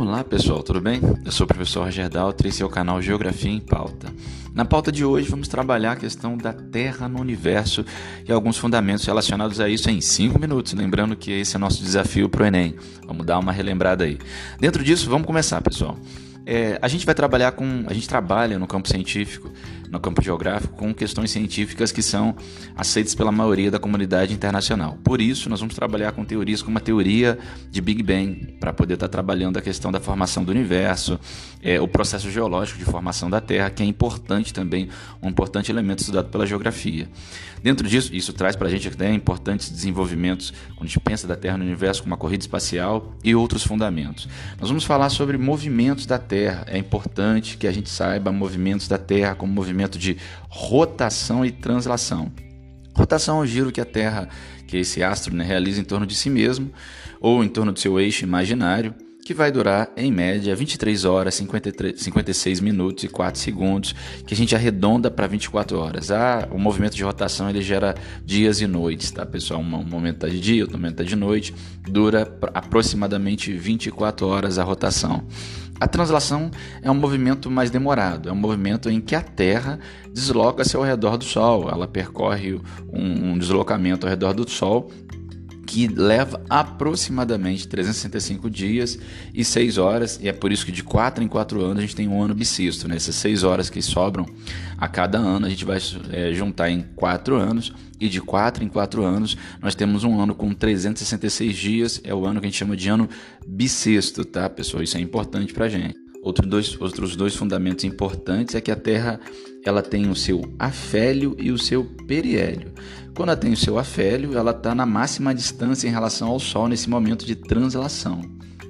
Olá pessoal, tudo bem? Eu sou o professor Roger Daltri e esse é o canal Geografia em Pauta. Na pauta de hoje vamos trabalhar a questão da Terra no universo e alguns fundamentos relacionados a isso em 5 minutos, lembrando que esse é nosso desafio para o Enem. Vamos dar uma relembrada aí. Dentro disso, vamos começar pessoal. É, a gente vai trabalhar com. A gente trabalha no campo científico, no campo geográfico, com questões científicas que são aceitas pela maioria da comunidade internacional. Por isso, nós vamos trabalhar com teorias como a teoria de Big Bang, para poder estar trabalhando a questão da formação do universo, é, o processo geológico de formação da Terra, que é importante também, um importante elemento estudado pela geografia. Dentro disso, isso traz para a gente até importantes desenvolvimentos quando a gente pensa da Terra no universo, como a corrida espacial e outros fundamentos. Nós vamos falar sobre movimentos da Terra Terra. É importante que a gente saiba movimentos da Terra como movimento de rotação e translação. Rotação é o giro que a Terra, que esse astro né, realiza em torno de si mesmo ou em torno do seu eixo imaginário que vai durar, em média, 23 horas, 53, 56 minutos e 4 segundos, que a gente arredonda para 24 horas. Ah, o movimento de rotação ele gera dias e noites, tá, pessoal? Um momento está de dia, outro momento está de noite, dura aproximadamente 24 horas a rotação. A translação é um movimento mais demorado, é um movimento em que a Terra desloca-se ao redor do Sol, ela percorre um, um deslocamento ao redor do Sol que leva aproximadamente 365 dias e 6 horas, e é por isso que de 4 em 4 anos a gente tem um ano bissexto, né? Essas 6 horas que sobram a cada ano a gente vai é, juntar em 4 anos, e de 4 em 4 anos nós temos um ano com 366 dias, é o ano que a gente chama de ano bissexto, tá, pessoal? Isso é importante pra gente. Outro dois, outros dois fundamentos importantes é que a Terra ela tem o seu afélio e o seu periélio. Quando ela tem o seu afélio, ela está na máxima distância em relação ao Sol nesse momento de translação.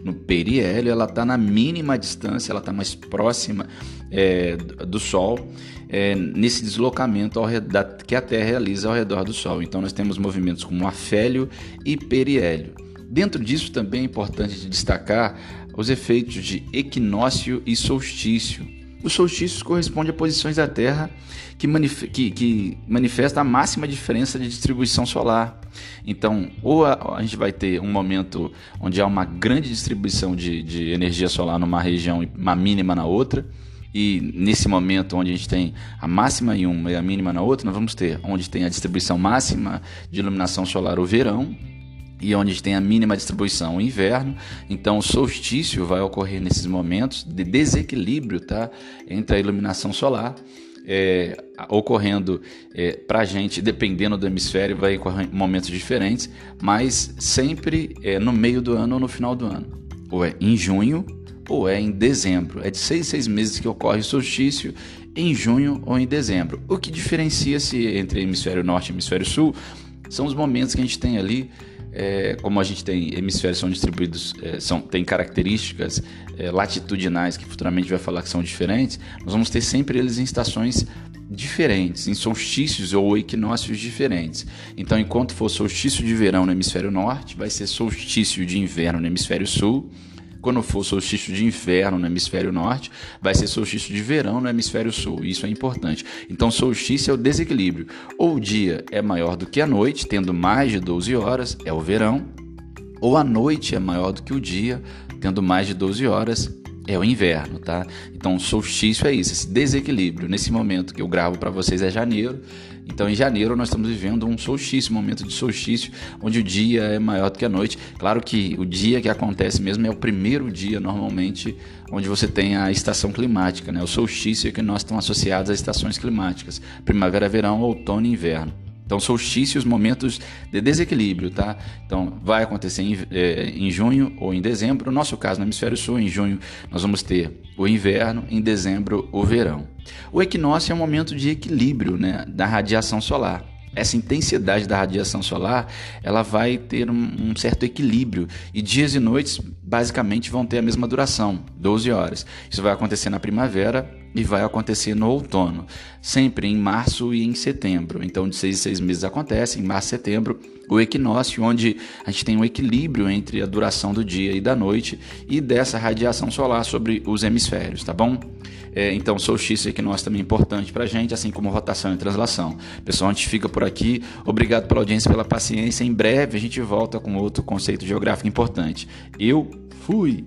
No periélio, ela está na mínima distância, ela está mais próxima é, do Sol, é, nesse deslocamento redor, que a Terra realiza ao redor do Sol. Então, nós temos movimentos como afélio e periélio. Dentro disso, também é importante destacar os efeitos de equinócio e solstício. Os solstícios correspondem a posições da Terra que, manif que, que manifesta a máxima diferença de distribuição solar. Então, ou a, a, gente vai ter um momento onde há uma grande distribuição de, de energia solar numa região e uma mínima na outra, e nesse momento onde a gente tem a máxima em uma e a mínima na outra, nós vamos ter onde tem a distribuição máxima de iluminação solar o verão e onde tem a mínima distribuição inverno. Então, o solstício vai ocorrer nesses momentos de desequilíbrio tá? entre a iluminação solar. É, ocorrendo é, para a gente, dependendo do hemisfério, vai ocorrer momentos diferentes, mas sempre é, no meio do ano ou no final do ano. Ou é em junho ou é em dezembro. É de seis seis meses que ocorre o solstício, em junho ou em dezembro. O que diferencia-se entre hemisfério norte e hemisfério sul são os momentos que a gente tem ali é, como a gente tem hemisférios são distribuídos, é, são, tem características é, latitudinais que futuramente vai falar que são diferentes, nós vamos ter sempre eles em estações diferentes, em solstícios ou equinócios diferentes. Então, enquanto for solstício de verão no hemisfério norte, vai ser solstício de inverno no hemisfério sul quando for solstício de inverno no hemisfério norte, vai ser solstício de verão no hemisfério sul. Isso é importante. Então, solstício é o desequilíbrio. Ou o dia é maior do que a noite, tendo mais de 12 horas, é o verão. Ou a noite é maior do que o dia, tendo mais de 12 horas, é o inverno, tá? Então, solstício é isso, esse desequilíbrio. Nesse momento que eu gravo para vocês é janeiro. Então, em janeiro nós estamos vivendo um solstício, um momento de solstício, onde o dia é maior do que a noite. Claro que o dia que acontece mesmo é o primeiro dia normalmente onde você tem a estação climática, né? O solstício é que nós estamos associados às estações climáticas: primavera, verão, outono e inverno. Então, solstícios, momentos de desequilíbrio, tá? Então, vai acontecer em, é, em, junho ou em dezembro. No nosso caso, no hemisfério sul, em junho, nós vamos ter o inverno, em dezembro, o verão. O equinócio é um momento de equilíbrio né, da radiação solar essa intensidade da radiação solar ela vai ter um, um, certo equilíbrio e dias e noites basicamente vão ter a mesma duração, 12 horas. Isso vai acontecer na primavera e vai acontecer no outono, sempre em março e em setembro. Então, de seis em seis meses acontece, em março e setembro, o equinócio, onde a gente tem um equilíbrio entre a duração do dia e da noite e dessa radiação solar sobre os hemisférios, tá bom? É, então, solstício e equinócio também é importante para a gente, assim como rotação e translação. Pessoal, a gente fica por aqui. Obrigado pela audiência, pela paciência. Em breve a gente volta com outro conceito geográfico importante. Eu fui!